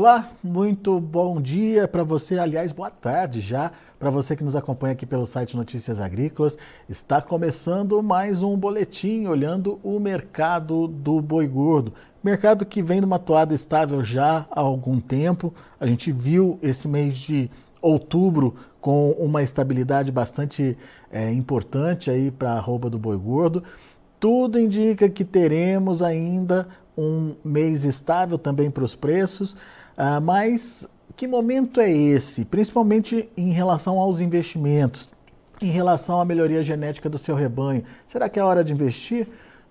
Olá, muito bom dia para você, aliás, boa tarde já para você que nos acompanha aqui pelo site Notícias Agrícolas. Está começando mais um boletim olhando o mercado do boi gordo. Mercado que vem numa toada estável já há algum tempo. A gente viu esse mês de outubro com uma estabilidade bastante é, importante aí para a arroba do boi gordo. Tudo indica que teremos ainda um mês estável também para os preços. Ah, mas que momento é esse, principalmente em relação aos investimentos, em relação à melhoria genética do seu rebanho? Será que é hora de investir?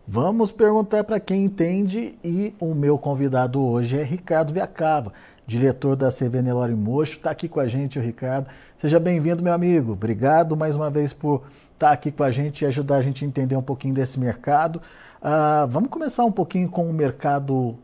Vamos perguntar para quem entende e o meu convidado hoje é Ricardo Viacava, diretor da CV Nelore Mocho, está aqui com a gente, o Ricardo. Seja bem-vindo, meu amigo. Obrigado mais uma vez por estar tá aqui com a gente e ajudar a gente a entender um pouquinho desse mercado. Uh, vamos começar um pouquinho com o mercado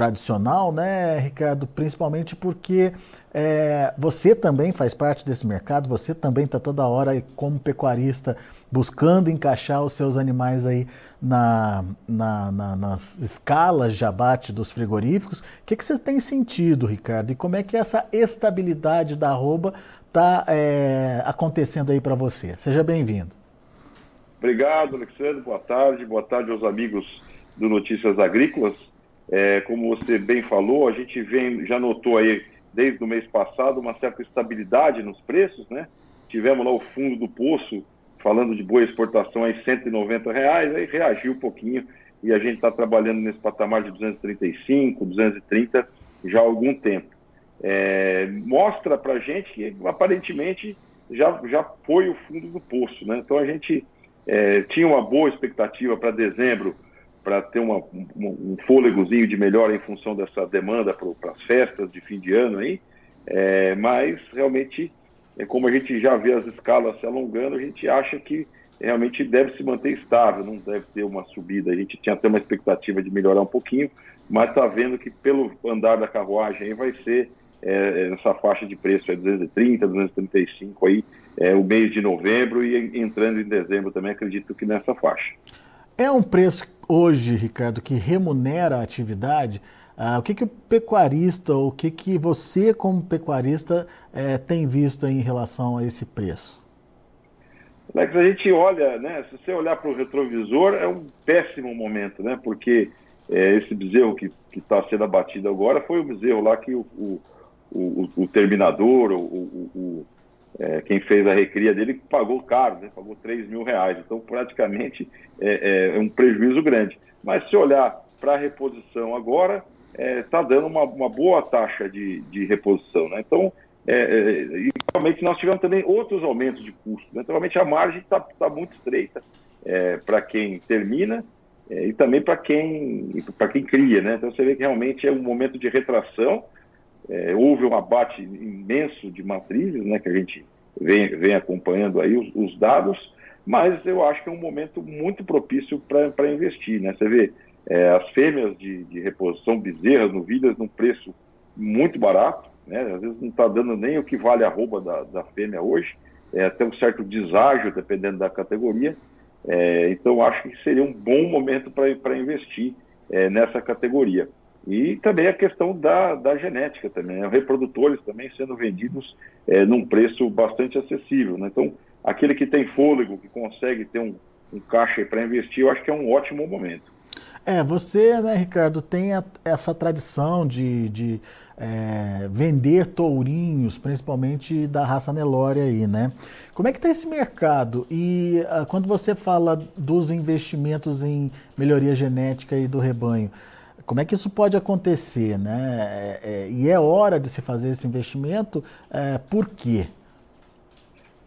tradicional, né, Ricardo? Principalmente porque é, você também faz parte desse mercado, você também está toda hora como pecuarista buscando encaixar os seus animais aí na, na, na, nas escalas de abate dos frigoríficos. O que, que você tem sentido, Ricardo? E como é que essa estabilidade da arroba está é, acontecendo aí para você? Seja bem-vindo. Obrigado, Alexandre. Boa tarde. Boa tarde aos amigos do Notícias Agrícolas. É, como você bem falou, a gente vem, já notou aí desde o mês passado uma certa estabilidade nos preços, né? Tivemos lá o fundo do poço falando de boa exportação aí 190 reais, aí reagiu um pouquinho e a gente está trabalhando nesse patamar de 235, 230 já há algum tempo. É, mostra para a gente que aparentemente já, já foi o fundo do poço, né? Então a gente é, tinha uma boa expectativa para dezembro para ter uma, um, um fôlegozinho de melhor em função dessa demanda para as festas de fim de ano aí, é, mas realmente, é, como a gente já vê as escalas se alongando, a gente acha que realmente deve se manter estável, não deve ter uma subida. A gente tinha até uma expectativa de melhorar um pouquinho, mas está vendo que pelo andar da carruagem aí vai ser é, nessa faixa de preço, é 230, 235 aí, é, o mês de novembro e entrando em dezembro também acredito que nessa faixa. É um preço hoje, Ricardo, que remunera a atividade? Ah, o que, que o pecuarista, o que, que você, como pecuarista, é, tem visto em relação a esse preço? Alex, a gente olha, né? Se você olhar para o retrovisor, é um péssimo momento, né? Porque é, esse bezerro que está sendo abatido agora foi o bezerro lá que o, o, o, o terminador, o, é, quem fez a recria dele pagou caro, né? pagou 3 mil reais. Então, praticamente, é, é, é um prejuízo grande. Mas se olhar para a reposição agora, está é, dando uma, uma, boa taxa de, de reposição. Né? Então, é, e realmente nós tivemos também outros aumentos de custo. Né? Então, realmente a margem está tá muito estreita para quem termina e também para quem, quem cria. Né? Então, você vê que realmente é um momento de retração, é, houve um abate imenso de matrizes, né, que a gente vem, vem acompanhando aí os, os dados, mas eu acho que é um momento muito propício para investir. Né? Você vê é, as fêmeas de, de reposição bezerras, novilhas, num preço muito barato, né? às vezes não está dando nem o que vale a roupa da, da fêmea hoje, é, até um certo deságio, dependendo da categoria. É, então, acho que seria um bom momento para investir é, nessa categoria. E também a questão da, da genética também, né? reprodutores também sendo vendidos é, num preço bastante acessível. Né? Então, aquele que tem fôlego, que consegue ter um, um caixa para investir, eu acho que é um ótimo momento. É, você, né, Ricardo, tem a, essa tradição de, de é, vender tourinhos, principalmente da raça Nelore aí, né? Como é que está esse mercado? E uh, quando você fala dos investimentos em melhoria genética e do rebanho, como é que isso pode acontecer, né? É, é, e é hora de se fazer esse investimento, é, por quê?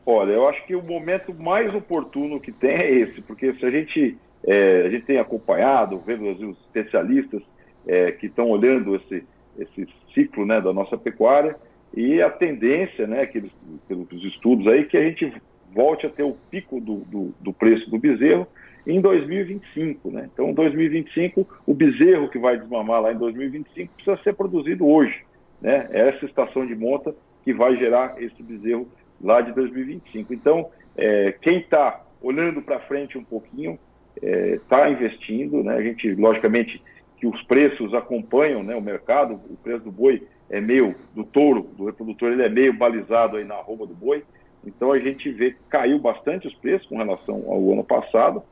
Olha, eu acho que o momento mais oportuno que tem é esse, porque se a gente, é, a gente tem acompanhado, vendo os especialistas é, que estão olhando esse, esse ciclo né, da nossa pecuária, e a tendência, né, que, pelos estudos aí, que a gente volte a ter o pico do, do, do preço do bezerro em 2025. Né? Então, em 2025, o bezerro que vai desmamar lá em 2025 precisa ser produzido hoje. Né? É essa estação de monta que vai gerar esse bezerro lá de 2025. Então, é, quem está olhando para frente um pouquinho está é, investindo. Né? A gente, logicamente, que os preços acompanham né, o mercado, o preço do boi é meio, do touro, do reprodutor, ele é meio balizado aí na arroba do boi. Então a gente vê que caiu bastante os preços com relação ao ano passado,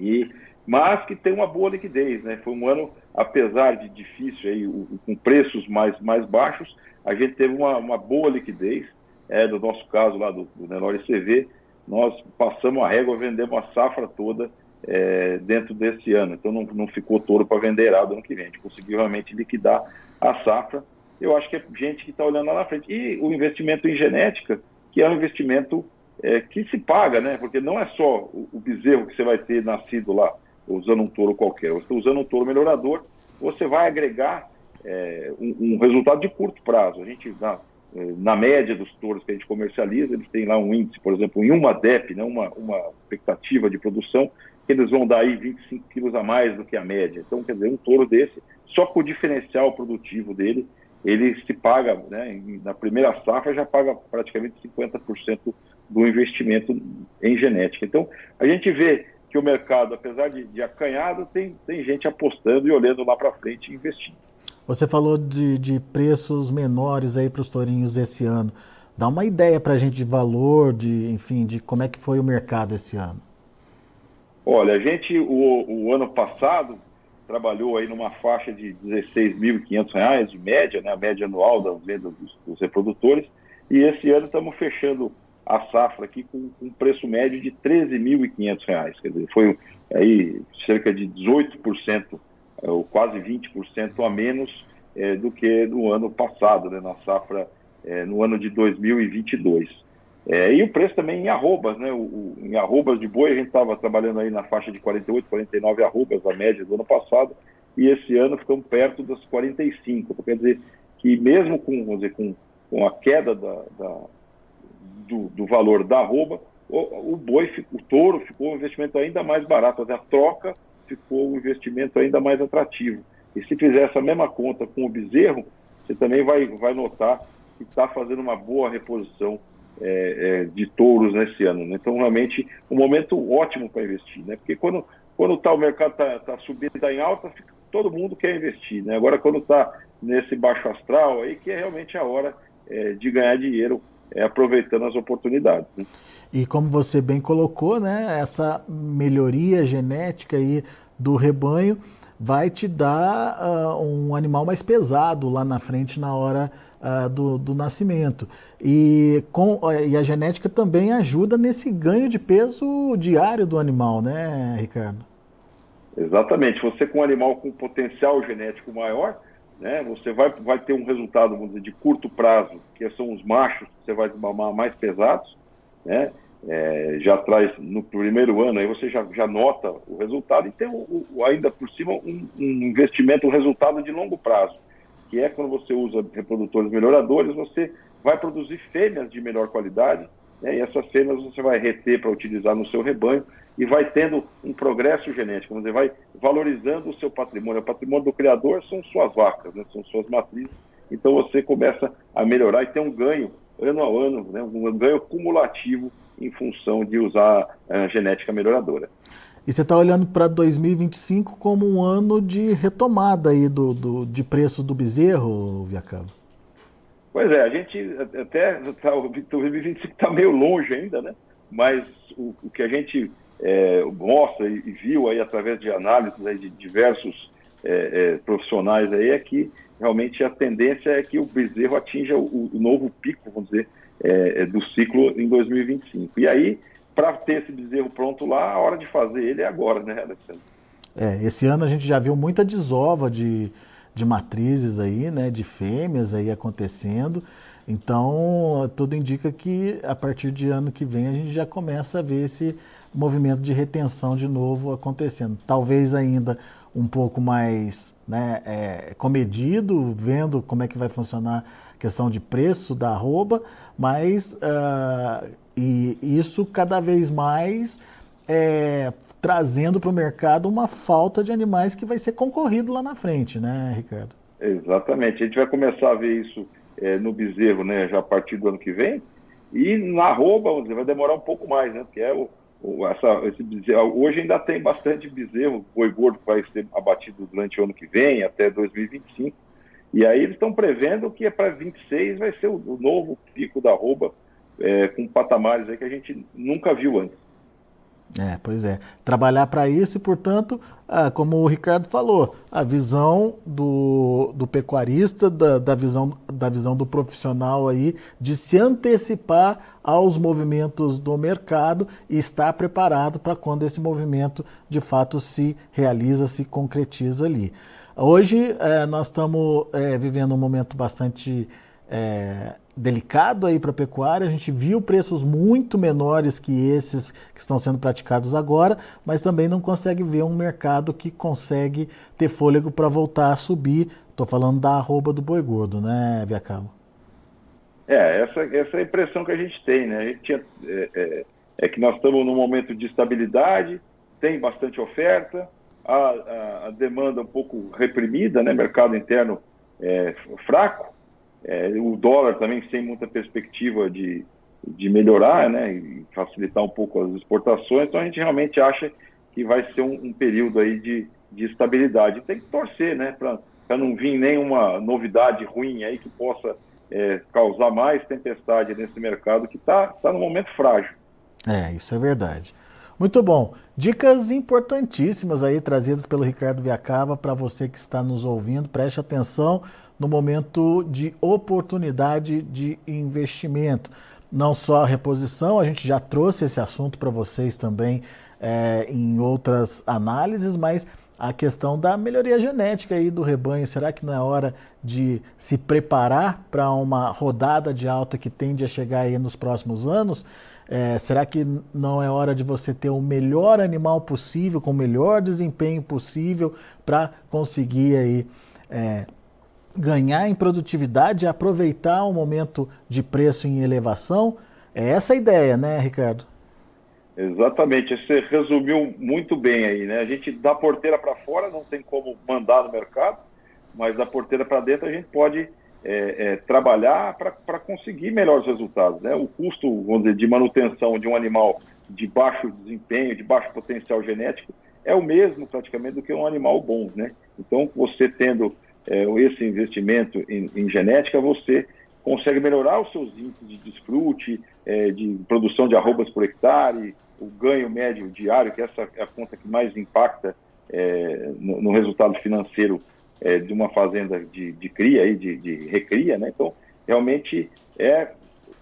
e, mas que tem uma boa liquidez. Né? Foi um ano, apesar de difícil, aí, o, com preços mais, mais baixos, a gente teve uma, uma boa liquidez é, do nosso caso lá do, do Nelore CV, nós passamos a régua, vendemos a safra toda é, dentro desse ano. Então não, não ficou touro para vender errado ano que vem. A gente conseguiu realmente liquidar a safra. Eu acho que é gente que está olhando lá na frente. E o investimento em genética, que é um investimento é, que se paga, né? Porque não é só o, o, bezerro que você vai ter nascido lá, usando um touro qualquer. Você está usando um touro melhorador, você vai agregar é, um, um, resultado de curto prazo. A gente, na, é, na média dos touros que a gente comercializa, eles têm lá um índice, por exemplo, em uma DEP, né, uma, uma expectativa de produção, que eles vão dar aí 25 quilos a mais do que a média. Então, quer dizer, um touro desse, só com o diferencial produtivo dele, ele se paga, né, na primeira safra já paga praticamente 50% do investimento em genética. Então, a gente vê que o mercado, apesar de, de acanhado, tem, tem gente apostando e olhando lá para frente e investindo. Você falou de, de preços menores aí para os tourinhos esse ano. Dá uma ideia para a gente de valor, de enfim, de como é que foi o mercado esse ano. Olha, a gente o, o ano passado trabalhou aí numa faixa de R$ 16.500 de média, né, a média anual das vendas dos, dos, reprodutores, e esse ano estamos fechando a safra aqui com, um preço médio de R$ 13.500, quer dizer, foi aí cerca de 18% é, ou quase 20% a menos é, do que no ano passado, né, na safra, é, no ano de 2022. É, e o preço também em arrobas, né? O, o, em arrobas de boi, a gente estava trabalhando aí na faixa de 48, 49 arrobas, a média do ano passado, e esse ano ficamos perto das 45. Então, quer dizer que mesmo com, dizer, com, com a queda da, da do, do, valor da arroba, o, o boi, o touro ficou um investimento ainda mais barato, a troca ficou um investimento ainda mais atrativo. E se fizer essa mesma conta com o bezerro, você também vai, vai notar que está fazendo uma boa reposição é, é, de touros nesse ano. Né? Então, realmente, um momento ótimo para investir. Né? Porque quando, quando tá, o mercado está tá subindo, está em alta, fica, todo mundo quer investir. Né? Agora, quando está nesse baixo astral, aí que é realmente a hora é, de ganhar dinheiro é, aproveitando as oportunidades. Né? E como você bem colocou, né, essa melhoria genética aí do rebanho vai te dar uh, um animal mais pesado lá na frente na hora uh, do, do, nascimento. E, com, uh, e a genética também ajuda nesse ganho de peso diário do animal, né, Ricardo? Exatamente. Você com um animal com potencial genético maior, né, você vai, vai ter um resultado, vamos dizer, de curto prazo, que são os machos que você vai mamar mais pesados, né? É, já traz no primeiro ano, aí você já, já nota o resultado. E tem o, o, ainda por cima um, um, investimento, um resultado de longo prazo, que é quando você usa reprodutores melhoradores, você vai produzir fêmeas de melhor qualidade, né, e essas fêmeas você vai reter para utilizar no seu rebanho e vai tendo um progresso genético, você vai valorizando o seu patrimônio. O patrimônio do criador são suas vacas, né, são suas matrizes, então você começa a melhorar e tem um ganho ano a ano, né, um ganho cumulativo em função de usar a genética melhoradora. E você está olhando para 2025 como um ano de retomada aí do, do, de preço do bezerro, Viacaba? Pois é, a gente até tá, o 2025 está meio longe ainda, né? Mas o, o que a gente é, mostra e, e, viu aí através de análises aí de diversos é, é, profissionais aí é que realmente a tendência é que o bezerro atinja o, o novo pico, vamos dizer, é, é, do ciclo em 2025. E aí, para ter esse bezerro pronto lá, a hora de fazer ele é agora, né, Alexandre? É, esse ano a gente já viu muita desova de, de matrizes aí, né, de fêmeas aí acontecendo. Então, tudo indica que a partir de ano que vem a gente já começa a ver esse movimento de retenção de novo acontecendo. Talvez ainda um pouco mais né, é, comedido, vendo como é que vai funcionar a questão de preço da arroba, mas uh, e isso cada vez mais é, trazendo para o mercado uma falta de animais que vai ser concorrido lá na frente, né, Ricardo? Exatamente. A gente vai começar a ver isso é, no bezerro, né, já a partir do ano que vem. E na arroba, vamos dizer, vai demorar um pouco mais, né? Porque é o, o essa, esse bezerro, hoje ainda tem bastante bezerro, boi gordo vai ser abatido durante o ano que vem, até 2025. E aí eles estão prevendo que é para 26 vai ser o, o, novo pico da arroba, é, com patamares aí que a gente nunca viu antes. É, pois é. Trabalhar para isso e, portanto, ah, como o Ricardo falou, a visão do, do pecuarista, da, da, visão, da visão do profissional aí, de se antecipar aos movimentos do mercado e estar preparado para quando esse movimento de fato se realiza, se concretiza ali. Hoje eh, nós estamos eh, vivendo um momento bastante eh, delicado aí para a pecuária. A gente viu preços muito menores que esses que estão sendo praticados agora, mas também não consegue ver um mercado que consegue ter fôlego para voltar a subir. Estou falando da arroba do boi gordo, né, Viacabo? É, essa, essa é a impressão que a gente tem, né? A gente tinha, é, é, é que nós estamos num momento de estabilidade, tem bastante oferta, a, a, a demanda um pouco reprimida, né? Mercado interno é, fraco, é, o dólar também sem muita perspectiva de, de melhorar, né, e facilitar um pouco as exportações, então a gente realmente acha que vai ser um, um período aí de, de estabilidade. Tem que torcer, né, para não vir nenhuma novidade ruim aí que possa é, causar mais tempestade nesse mercado que está tá num momento frágil. É, isso é verdade. Muito bom. Dicas importantíssimas aí trazidas pelo Ricardo Viacava para você que está nos ouvindo. Preste atenção no momento de oportunidade de investimento. Não só a reposição, a gente já trouxe esse assunto para vocês também é, em outras análises, mas a questão da melhoria genética aí do rebanho. Será que não é hora de se preparar para uma rodada de alta que tende a chegar aí nos próximos anos? É, será que não é hora de você ter o melhor animal possível, com o melhor desempenho possível para conseguir aí é, ganhar em produtividade e aproveitar o momento de preço em elevação. É essa a ideia, né, Ricardo? Exatamente, você resumiu muito bem aí, né? A gente da porteira para fora não tem como mandar no mercado, mas da porteira para dentro a gente pode é, é, trabalhar para conseguir melhores resultados. Né? O custo, vamos dizer, de manutenção de um animal de baixo desempenho, de baixo potencial genético, é o mesmo praticamente do que um animal bom. Né? Então, você tendo é, esse investimento em, em, genética, você consegue melhorar os seus índices de desfrute, é, de produção de arrobas por hectare, o ganho médio diário, que essa é a conta que mais impacta é, no, no, resultado financeiro é, de uma fazenda de, de cria, aí, de, de recria. Né? Então, realmente é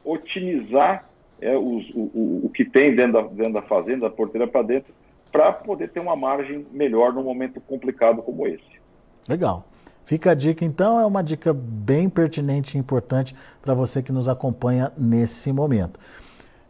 otimizar é, os, o, o, o, que tem dentro da, dentro da fazenda, da porteira para dentro, para poder ter uma margem melhor num momento complicado como esse. Legal. Fica a dica então, é uma dica bem pertinente e importante para você que nos acompanha nesse momento.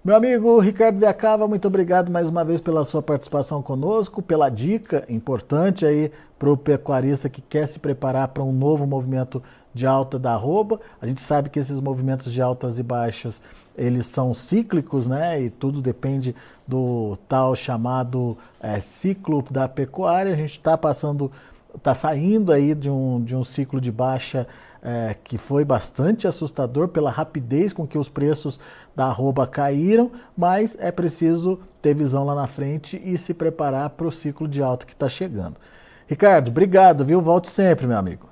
Meu amigo Ricardo Viacava, muito obrigado mais uma vez pela sua participação conosco, pela dica importante aí para o pecuarista que quer se preparar para um novo movimento de alta da arroba. A gente sabe que esses movimentos de altas e baixas eles são cíclicos, né? E tudo depende do tal chamado é, ciclo da pecuária. A gente está passando está saindo aí de um, de um ciclo de baixa é, que foi bastante assustador pela rapidez com que os preços da arroba caíram, mas é preciso ter visão lá na frente e se preparar para o ciclo de alta que está chegando. Ricardo, obrigado, viu? Volte sempre, meu amigo.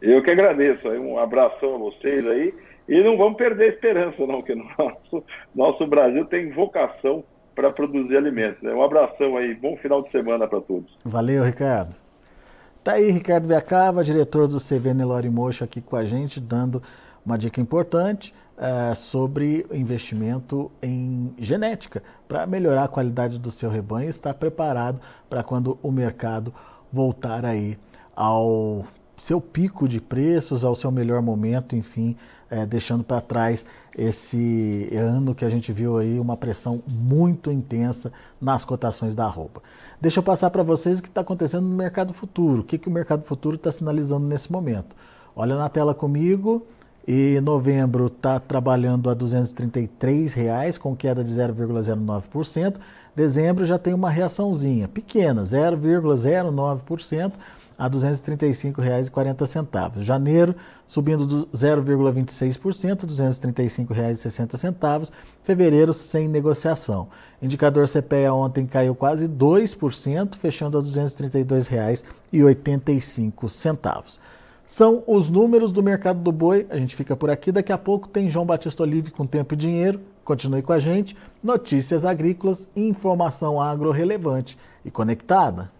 Eu que agradeço. Um abração a vocês aí. E não vamos perder a esperança, não, que nosso, nosso Brasil tem vocação para produzir alimentos. Né? Um abração aí, bom final de semana para todos. Valeu, Ricardo. Tá aí Ricardo Viacava, diretor do CV Nelore Mocho, aqui com a gente, dando uma dica importante uh, sobre investimento em genética, para melhorar a qualidade do seu rebanho e estar preparado para quando o mercado voltar aí ao seu pico de preços, ao seu melhor momento, enfim, é, deixando para trás esse ano que a gente viu aí uma pressão muito intensa nas cotações da roupa. Deixa eu passar para vocês o que está acontecendo no mercado futuro, o que, que o mercado futuro está sinalizando nesse momento. Olha na tela comigo, e novembro está trabalhando a 233 reais, com queda de 0,09%. Dezembro já tem uma reaçãozinha pequena, 0,09% a R$ 235,40. Janeiro subindo 0,26%, R$ 235,60. Fevereiro sem negociação. Indicador CPEA ontem caiu quase 2%, fechando a R$ 232,85. São os números do mercado do boi. A gente fica por aqui. Daqui a pouco tem João Batista Olive com Tempo e Dinheiro. Continue com a gente. Notícias agrícolas, informação agro relevante e conectada.